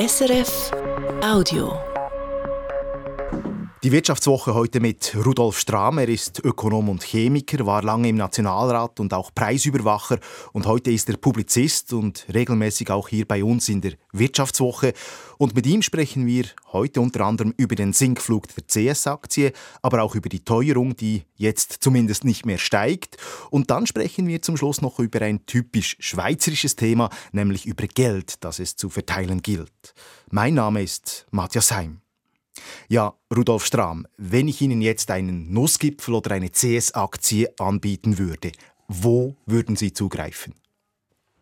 SRF Audio. Die Wirtschaftswoche heute mit Rudolf Strahm. Er ist Ökonom und Chemiker, war lange im Nationalrat und auch Preisüberwacher. Und heute ist er Publizist und regelmäßig auch hier bei uns in der Wirtschaftswoche. Und mit ihm sprechen wir heute unter anderem über den Sinkflug der CS-Aktie, aber auch über die Teuerung, die jetzt zumindest nicht mehr steigt. Und dann sprechen wir zum Schluss noch über ein typisch schweizerisches Thema, nämlich über Geld, das es zu verteilen gilt. Mein Name ist Matthias Heim. Ja, Rudolf Strahm, wenn ich Ihnen jetzt einen Nussgipfel oder eine CS-Aktie anbieten würde, wo würden Sie zugreifen?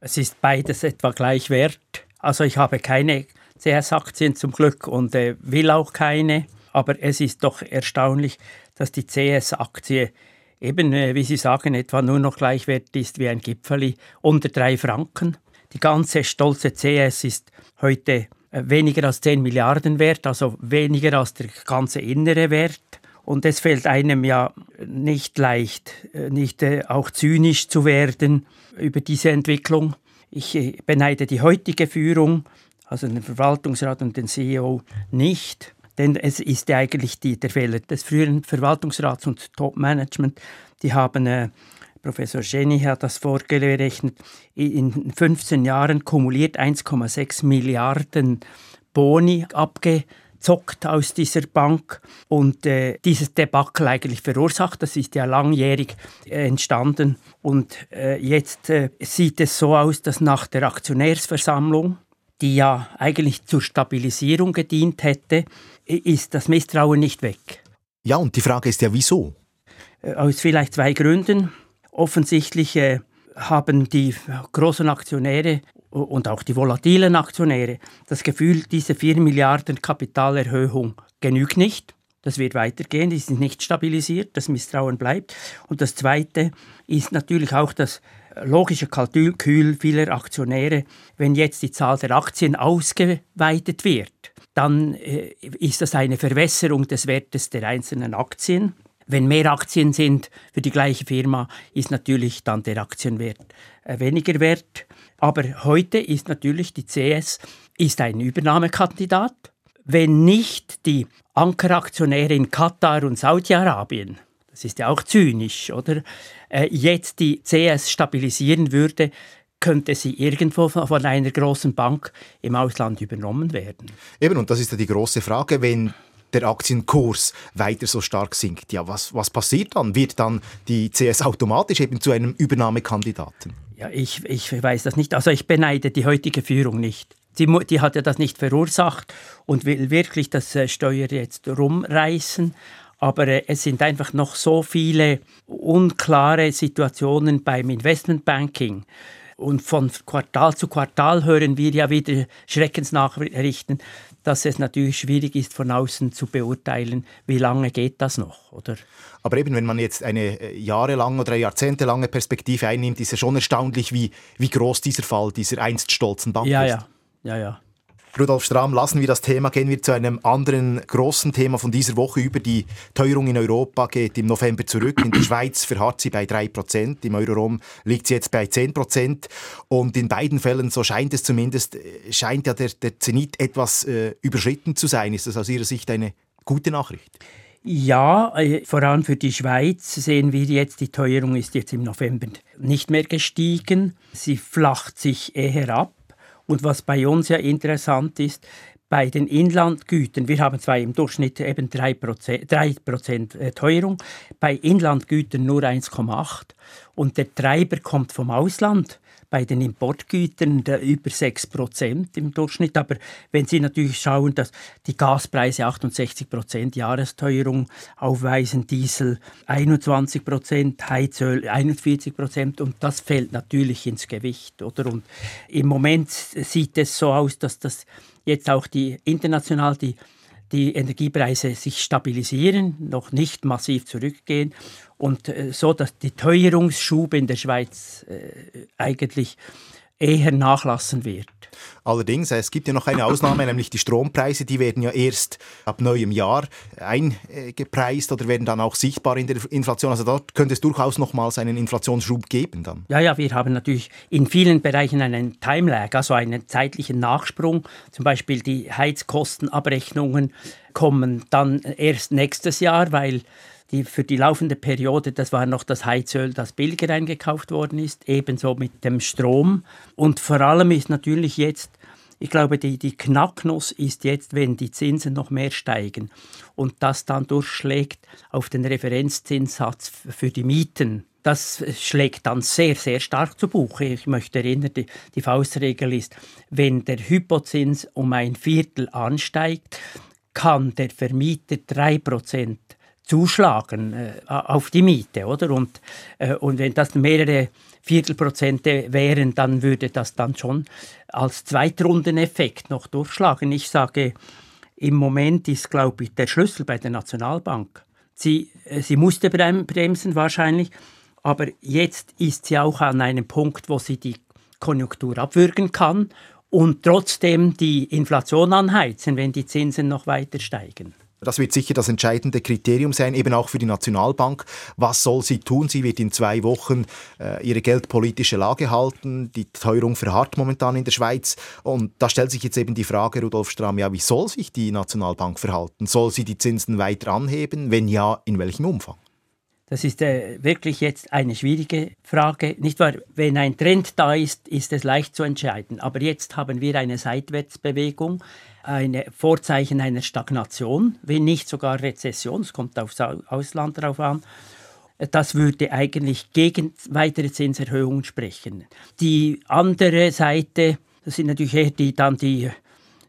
Es ist beides etwa gleich wert. Also ich habe keine CS-Aktien zum Glück und äh, will auch keine. Aber es ist doch erstaunlich, dass die CS-Aktie eben, äh, wie Sie sagen, etwa nur noch gleich wert ist wie ein Gipfeli unter drei Franken. Die ganze stolze CS ist heute weniger als 10 Milliarden wert, also weniger als der ganze innere Wert. Und es fällt einem ja nicht leicht, äh, nicht äh, auch zynisch zu werden über diese Entwicklung. Ich beneide die heutige Führung, also den Verwaltungsrat und den CEO, nicht. Denn es ist ja eigentlich die, der Fehler des früheren Verwaltungsrats und Top-Management. Die haben äh, Professor Jenny hat das vorgerechnet, in 15 Jahren kumuliert 1,6 Milliarden Boni abgezockt aus dieser Bank und äh, dieses Debakel eigentlich verursacht. Das ist ja langjährig äh, entstanden und äh, jetzt äh, sieht es so aus, dass nach der Aktionärsversammlung, die ja eigentlich zur Stabilisierung gedient hätte, ist das Misstrauen nicht weg. Ja, und die Frage ist ja, wieso? Äh, aus vielleicht zwei Gründen. Offensichtlich haben die großen Aktionäre und auch die volatilen Aktionäre das Gefühl, diese 4 Milliarden Kapitalerhöhung genügt nicht. Das wird weitergehen, die sind nicht stabilisiert, das Misstrauen bleibt. Und das Zweite ist natürlich auch das logische Kalkül vieler Aktionäre, wenn jetzt die Zahl der Aktien ausgeweitet wird, dann äh, ist das eine Verwässerung des Wertes der einzelnen Aktien. Wenn mehr Aktien sind für die gleiche Firma, ist natürlich dann der Aktienwert äh, weniger wert. Aber heute ist natürlich die CS ist ein Übernahmekandidat. Wenn nicht die Ankeraktionäre in Katar und Saudi-Arabien, das ist ja auch zynisch, oder, äh, jetzt die CS stabilisieren würde, könnte sie irgendwo von einer großen Bank im Ausland übernommen werden. Eben, und das ist ja die große Frage, wenn der Aktienkurs weiter so stark sinkt. Ja, was, was passiert dann? Wird dann die CS automatisch eben zu einem Übernahmekandidaten? Ja, ich, ich weiß das nicht. Also ich beneide die heutige Führung nicht. Die, die hat ja das nicht verursacht und will wirklich das äh, Steuer jetzt rumreißen. Aber äh, es sind einfach noch so viele unklare Situationen beim Investmentbanking. Und von Quartal zu Quartal hören wir ja wieder Schreckensnachrichten, dass es natürlich schwierig ist, von außen zu beurteilen, wie lange geht das noch, oder? Aber eben, wenn man jetzt eine äh, jahrelange oder jahrzehntelange Perspektive einnimmt, ist es schon erstaunlich, wie, wie groß dieser Fall dieser einst stolzen Bank ja, ist. Ja, ja, ja. Rudolf Strahm, lassen wir das Thema, gehen wir zu einem anderen großen Thema von dieser Woche über. Die Teuerung in Europa geht im November zurück. In der Schweiz verharrt sie bei 3%, im Euroraum liegt sie jetzt bei 10%. Und in beiden Fällen, so scheint es zumindest, äh, scheint ja der, der Zenit etwas äh, überschritten zu sein. Ist das aus Ihrer Sicht eine gute Nachricht? Ja, äh, vor allem für die Schweiz sehen wir jetzt, die Teuerung ist jetzt im November nicht mehr gestiegen. Sie flacht sich eher ab. Und was bei uns ja interessant ist, bei den Inlandgütern, wir haben zwar im Durchschnitt eben 3%, 3 äh, Teuerung, bei Inlandgütern nur 1,8 und der Treiber kommt vom Ausland bei den Importgütern über 6% im Durchschnitt. Aber wenn Sie natürlich schauen, dass die Gaspreise 68% Jahresteuerung aufweisen, Diesel 21% Heizöl 41% und das fällt natürlich ins Gewicht. Oder? Und im Moment sieht es so aus, dass das jetzt auch die international die die Energiepreise sich stabilisieren, noch nicht massiv zurückgehen und äh, so, dass die Teuerungsschub in der Schweiz äh, eigentlich eher nachlassen wird. Allerdings, es gibt ja noch eine Ausnahme, nämlich die Strompreise, die werden ja erst ab neuem Jahr eingepreist oder werden dann auch sichtbar in der Inflation. Also dort könnte es durchaus nochmals einen Inflationsschub geben dann. Ja, ja, wir haben natürlich in vielen Bereichen einen Timelag, also einen zeitlichen Nachsprung. Zum Beispiel die Heizkostenabrechnungen kommen dann erst nächstes Jahr, weil die für die laufende Periode, das war noch das Heizöl, das billiger eingekauft worden ist, ebenso mit dem Strom. Und vor allem ist natürlich jetzt, ich glaube, die, die Knacknuss ist jetzt, wenn die Zinsen noch mehr steigen und das dann durchschlägt auf den Referenzzinssatz für die Mieten. Das schlägt dann sehr, sehr stark zu Buche. Ich möchte erinnern, die, die Faustregel ist, wenn der Hypozins um ein Viertel ansteigt, kann der Vermieter 3% zuschlagen äh, auf die Miete, oder? Und, äh, und wenn das mehrere Viertelprozente wären, dann würde das dann schon als Zweitrundeneffekt noch durchschlagen. Ich sage, im Moment ist, glaube ich, der Schlüssel bei der Nationalbank. Sie, äh, sie musste bremsen wahrscheinlich, aber jetzt ist sie auch an einem Punkt, wo sie die Konjunktur abwürgen kann und trotzdem die Inflation anheizen, wenn die Zinsen noch weiter steigen. Das wird sicher das entscheidende Kriterium sein, eben auch für die Nationalbank. Was soll sie tun? Sie wird in zwei Wochen äh, ihre geldpolitische Lage halten. Die Teuerung verharrt momentan in der Schweiz. Und da stellt sich jetzt eben die Frage, Rudolf Strahm, ja, wie soll sich die Nationalbank verhalten? Soll sie die Zinsen weiter anheben? Wenn ja, in welchem Umfang? Das ist äh, wirklich jetzt eine schwierige Frage. Nicht wahr? Wenn ein Trend da ist, ist es leicht zu entscheiden. Aber jetzt haben wir eine Seitwärtsbewegung, ein Vorzeichen einer Stagnation, wenn nicht sogar Rezession. Es kommt aufs Ausland darauf an. Das würde eigentlich gegen weitere Zinserhöhungen sprechen. Die andere Seite, das sind natürlich eher die, dann die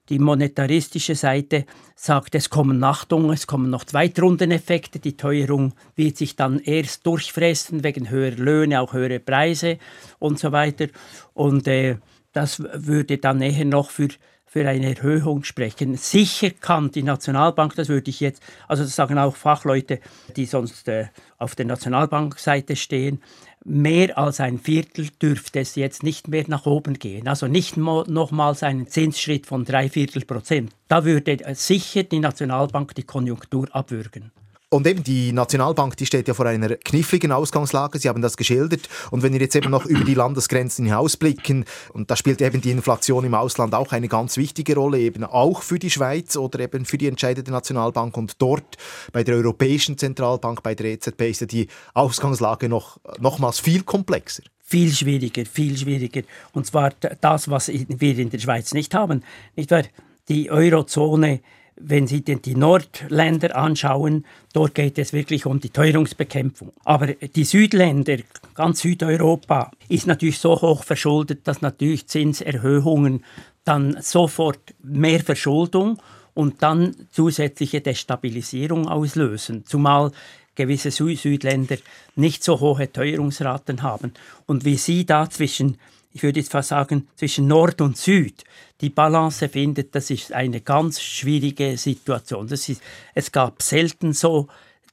die monetaristische Seite sagt, es kommen Nachtungen, es kommen noch Zweitrundeneffekte. Die Teuerung wird sich dann erst durchfressen wegen höherer Löhne, auch höhere Preise und so weiter. Und äh, das würde dann eher noch für für eine Erhöhung sprechen. Sicher kann die Nationalbank, das würde ich jetzt, also das sagen auch Fachleute, die sonst äh, auf der Nationalbankseite stehen, mehr als ein Viertel dürfte es jetzt nicht mehr nach oben gehen. Also nicht nochmals einen Zinsschritt von drei Viertel Prozent. Da würde sicher die Nationalbank die Konjunktur abwürgen. Und eben die Nationalbank, die steht ja vor einer kniffligen Ausgangslage. Sie haben das geschildert. Und wenn wir jetzt eben noch über die Landesgrenzen hinausblicken, und da spielt eben die Inflation im Ausland auch eine ganz wichtige Rolle, eben auch für die Schweiz oder eben für die entscheidende Nationalbank. Und dort bei der Europäischen Zentralbank, bei der EZB, ist ja die Ausgangslage noch, nochmals viel komplexer viel schwieriger, viel schwieriger. Und zwar das, was wir in der Schweiz nicht haben. Nicht wahr? Die Eurozone wenn Sie denn die Nordländer anschauen, dort geht es wirklich um die Teuerungsbekämpfung. Aber die Südländer, ganz Südeuropa, ist natürlich so hoch verschuldet, dass natürlich Zinserhöhungen dann sofort mehr Verschuldung und dann zusätzliche Destabilisierung auslösen. Zumal gewisse Südländer nicht so hohe Teuerungsraten haben. Und wie Sie da zwischen ich würde jetzt fast sagen, zwischen Nord und Süd die Balance findet, das ist eine ganz schwierige Situation. Das ist, es gab selten so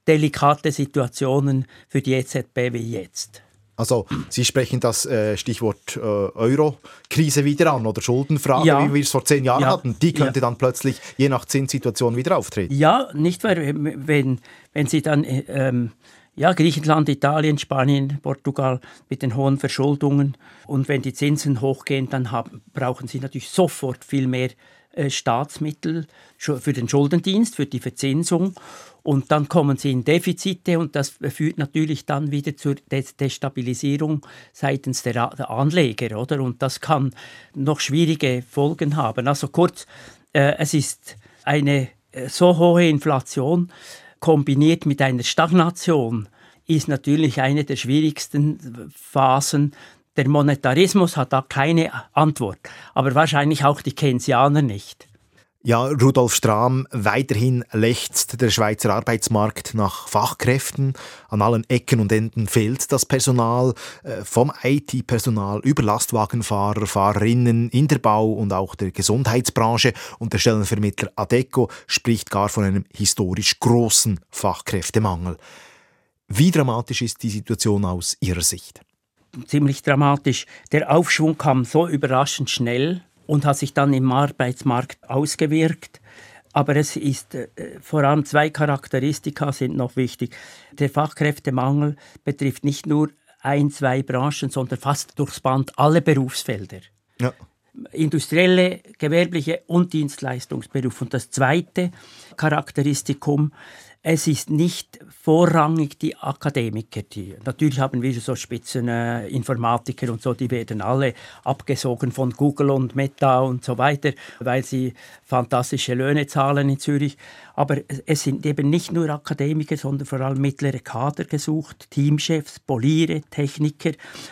delikate Situationen für die EZB wie jetzt. Also Sie sprechen das äh, Stichwort äh, Euro-Krise wieder an oder Schuldenfrage, ja. wie wir es vor zehn Jahren ja. hatten. Die könnte ja. dann plötzlich je nach Zinssituation wieder auftreten. Ja, nicht weil wenn, wenn Sie dann äh, ähm, ja, Griechenland, Italien, Spanien, Portugal mit den hohen Verschuldungen. Und wenn die Zinsen hochgehen, dann haben, brauchen sie natürlich sofort viel mehr äh, Staatsmittel für den Schuldendienst, für die Verzinsung. Und dann kommen sie in Defizite und das führt natürlich dann wieder zur Destabilisierung seitens der, der Anleger. Oder? Und das kann noch schwierige Folgen haben. Also kurz, äh, es ist eine äh, so hohe Inflation, kombiniert mit einer Stagnation ist natürlich eine der schwierigsten Phasen. Der Monetarismus hat da keine Antwort, aber wahrscheinlich auch die Keynesianer nicht. Ja, Rudolf Strahm, weiterhin lechzt der Schweizer Arbeitsmarkt nach Fachkräften. An allen Ecken und Enden fehlt das Personal, äh, vom IT-Personal über Lastwagenfahrer, Fahrerinnen in der Bau- und auch der Gesundheitsbranche. Und der Stellenvermittler Adeco spricht gar von einem historisch großen Fachkräftemangel. Wie dramatisch ist die Situation aus Ihrer Sicht? ziemlich dramatisch. Der Aufschwung kam so überraschend schnell und hat sich dann im Arbeitsmarkt ausgewirkt. Aber es ist äh, vor allem zwei Charakteristika sind noch wichtig. Der Fachkräftemangel betrifft nicht nur ein, zwei Branchen, sondern fast durchs Band alle Berufsfelder. Ja. Industrielle, gewerbliche und Dienstleistungsberufe. Und das zweite Charakteristikum es ist nicht vorrangig die Akademiker. Die, natürlich haben wir so Spitzeninformatiker äh, und so, die werden alle abgesogen von Google und Meta und so weiter, weil sie fantastische Löhne zahlen in Zürich. Aber es sind eben nicht nur Akademiker, sondern vor allem mittlere Kader gesucht, Teamchefs, Poliere, Techniker,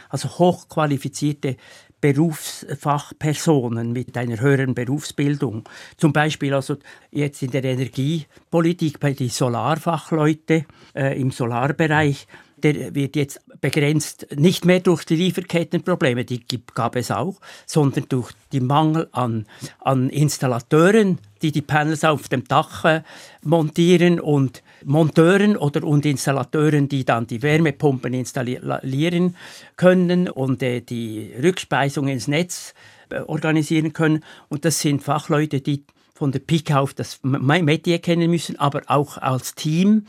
also hochqualifizierte Berufsfachpersonen mit einer höheren Berufsbildung. Zum Beispiel also jetzt in der Energiepolitik bei den Solarfachleute äh, im Solarbereich der wird jetzt begrenzt nicht mehr durch die Lieferkettenprobleme, die gab es auch, sondern durch den Mangel an, an Installateuren, die die Panels auf dem Dach äh, montieren und Monteuren oder und Installateuren, die dann die Wärmepumpen installieren können und äh, die Rückspeisung ins Netz äh, organisieren können. Und das sind Fachleute, die von der Pike auf das Metier kennen müssen, aber auch als Team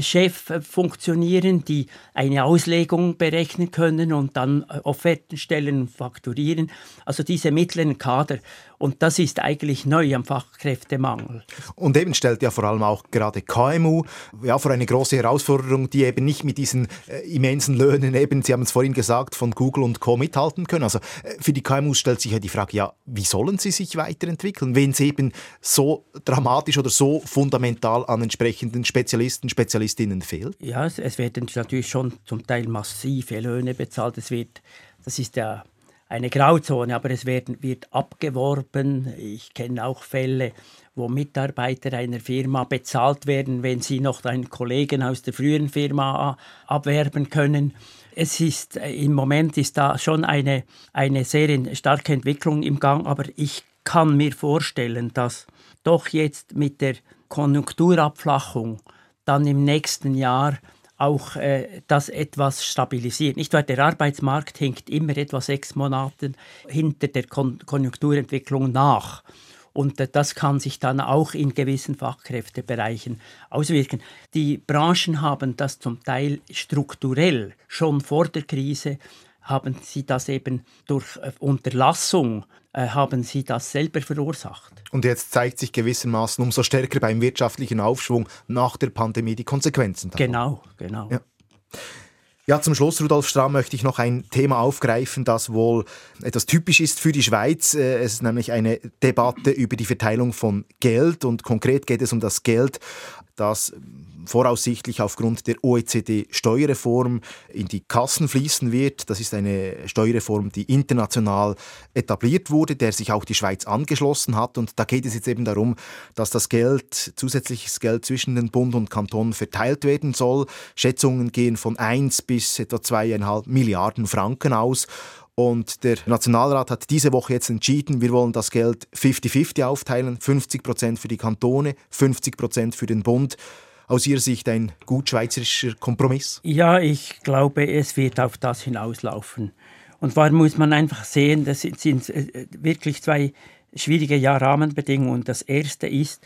Chef funktionieren, die eine Auslegung berechnen können und dann Offerten stellen und fakturieren. Also diese mittleren Kader und das ist eigentlich neu am Fachkräftemangel. Und eben stellt ja vor allem auch gerade KMU ja, vor eine große Herausforderung, die eben nicht mit diesen äh, immensen Löhnen eben, Sie haben es vorhin gesagt, von Google und Co. mithalten können. Also äh, für die KMU stellt sich ja die Frage, ja, wie sollen sie sich weiterentwickeln, wenn es eben so dramatisch oder so fundamental an entsprechenden Spezialisten, Spezialistinnen fehlt? Ja, es, es werden natürlich schon zum Teil massive Löhne bezahlt. Es wird, das ist ja eine Grauzone, aber es werden, wird abgeworben. Ich kenne auch Fälle, wo Mitarbeiter einer Firma bezahlt werden, wenn sie noch einen Kollegen aus der früheren Firma abwerben können. Es ist äh, im Moment ist da schon eine, eine sehr starke Entwicklung im Gang, aber ich kann mir vorstellen, dass doch jetzt mit der Konjunkturabflachung dann im nächsten Jahr auch äh, das etwas stabilisiert. Nicht wahr? Der Arbeitsmarkt hinkt immer etwa sechs Monate hinter der Kon Konjunkturentwicklung nach. Und äh, das kann sich dann auch in gewissen Fachkräftebereichen auswirken. Die Branchen haben das zum Teil strukturell schon vor der Krise haben sie das eben durch äh, Unterlassung, haben sie das selber verursacht. Und jetzt zeigt sich gewissermaßen umso stärker beim wirtschaftlichen Aufschwung nach der Pandemie die Konsequenzen. Davon. Genau, genau. Ja. Ja, zum Schluss, Rudolf Strahm, möchte ich noch ein Thema aufgreifen, das wohl etwas typisch ist für die Schweiz. Äh, es ist nämlich eine Debatte über die Verteilung von Geld und konkret geht es um das Geld, das voraussichtlich aufgrund der OECD-Steuerreform in die Kassen fließen wird. Das ist eine Steuerreform, die international etabliert wurde, der sich auch die Schweiz angeschlossen hat. Und da geht es jetzt eben darum, dass das Geld, zusätzliches Geld zwischen den Bund und Kantonen verteilt werden soll. Schätzungen gehen von 1 bis etwa 2,5 Milliarden Franken aus. Und der Nationalrat hat diese Woche jetzt entschieden, wir wollen das Geld 50-50 aufteilen, 50 Prozent für die Kantone, 50 Prozent für den Bund. Aus Ihrer Sicht ein gut schweizerischer Kompromiss? Ja, ich glaube, es wird auf das hinauslaufen. Und zwar muss man einfach sehen, das sind äh, wirklich zwei schwierige Rahmenbedingungen. Das erste ist,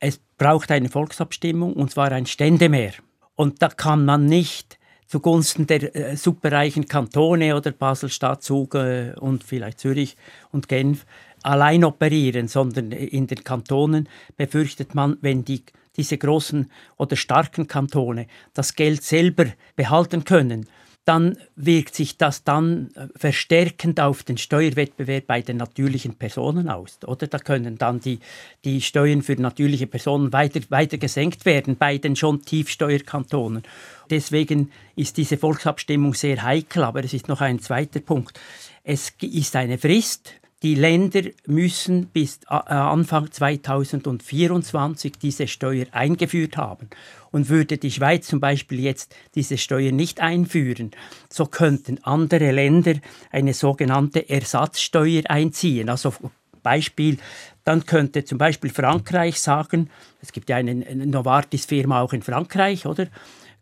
es braucht eine Volksabstimmung und zwar ein Ständemehr. Und da kann man nicht zugunsten der äh, superreichen Kantone oder Basel-Stadt, Zug äh, und vielleicht Zürich und Genf allein operieren, sondern in den Kantonen befürchtet man, wenn die, diese großen oder starken Kantone das Geld selber behalten können, dann wirkt sich das dann äh, verstärkend auf den Steuerwettbewerb bei den natürlichen Personen aus. Oder da können dann die, die Steuern für natürliche Personen weiter, weiter gesenkt werden bei den schon Tiefsteuerkantonen. Deswegen ist diese Volksabstimmung sehr heikel. Aber es ist noch ein zweiter Punkt. Es ist eine Frist die Länder müssen bis äh, Anfang 2024 diese Steuer eingeführt haben. Und würde die Schweiz zum Beispiel jetzt diese Steuer nicht einführen, so könnten andere Länder eine sogenannte Ersatzsteuer einziehen. Also Beispiel, dann könnte zum Beispiel Frankreich sagen, es gibt ja eine Novartis-Firma auch in Frankreich, oder?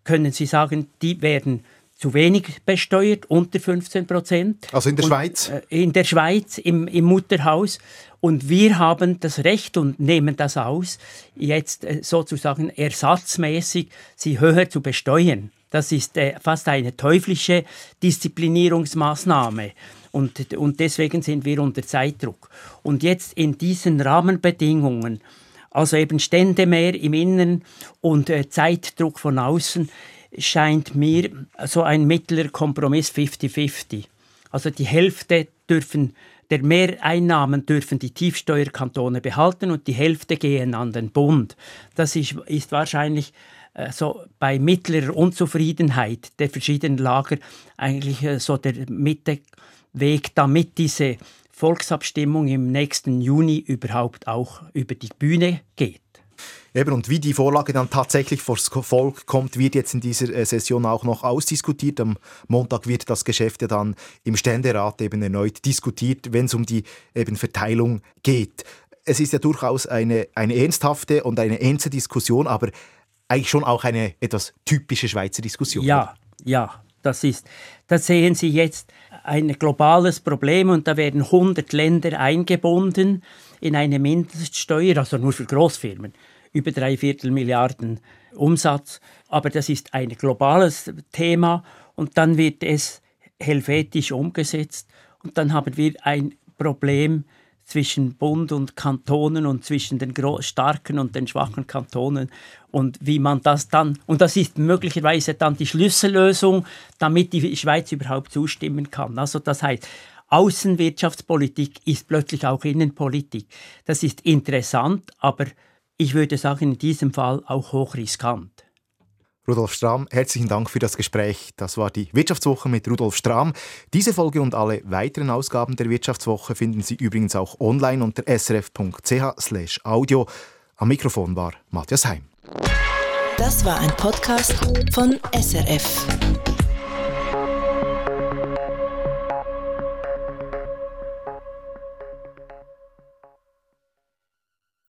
Können Sie sagen, die werden zu wenig besteuert, unter 15 Prozent. Also in der und, Schweiz? Äh, in der Schweiz, im, im Mutterhaus. Und wir haben das Recht und nehmen das aus, jetzt äh, sozusagen ersatzmäßig sie höher zu besteuern. Das ist äh, fast eine teuflische Disziplinierungsmaßnahme. Und, und deswegen sind wir unter Zeitdruck. Und jetzt in diesen Rahmenbedingungen, also eben Stände mehr im Inneren und äh, Zeitdruck von außen, scheint mir so ein mittlerer Kompromiss 50-50. Also die Hälfte dürfen der Mehreinnahmen dürfen die Tiefsteuerkantone behalten und die Hälfte gehen an den Bund. Das ist, ist wahrscheinlich äh, so bei mittlerer Unzufriedenheit der verschiedenen Lager eigentlich äh, so der Mitteweg, damit diese Volksabstimmung im nächsten Juni überhaupt auch über die Bühne geht. Eben, und wie die Vorlage dann tatsächlich vors Volk kommt, wird jetzt in dieser äh, Session auch noch ausdiskutiert. Am Montag wird das Geschäft ja dann im Ständerat eben erneut diskutiert, wenn es um die eben Verteilung geht. Es ist ja durchaus eine, eine ernsthafte und eine ernste Diskussion, aber eigentlich schon auch eine etwas typische Schweizer Diskussion. Ja, ja, das ist. Da sehen Sie jetzt ein globales Problem und da werden 100 Länder eingebunden in eine Mindeststeuer, also nur für Großfirmen über drei Viertel Milliarden Umsatz. Aber das ist ein globales Thema und dann wird es helvetisch umgesetzt und dann haben wir ein Problem zwischen Bund und Kantonen und zwischen den starken und den schwachen Kantonen und wie man das dann und das ist möglicherweise dann die Schlüssellösung, damit die Schweiz überhaupt zustimmen kann. Also das heißt Außenwirtschaftspolitik ist plötzlich auch Innenpolitik. Das ist interessant, aber ich würde sagen, in diesem Fall auch hochriskant. Rudolf Strahm, herzlichen Dank für das Gespräch. Das war die Wirtschaftswoche mit Rudolf Strahm. Diese Folge und alle weiteren Ausgaben der Wirtschaftswoche finden Sie übrigens auch online unter srf.ch/audio. Am Mikrofon war Matthias Heim. Das war ein Podcast von SRF.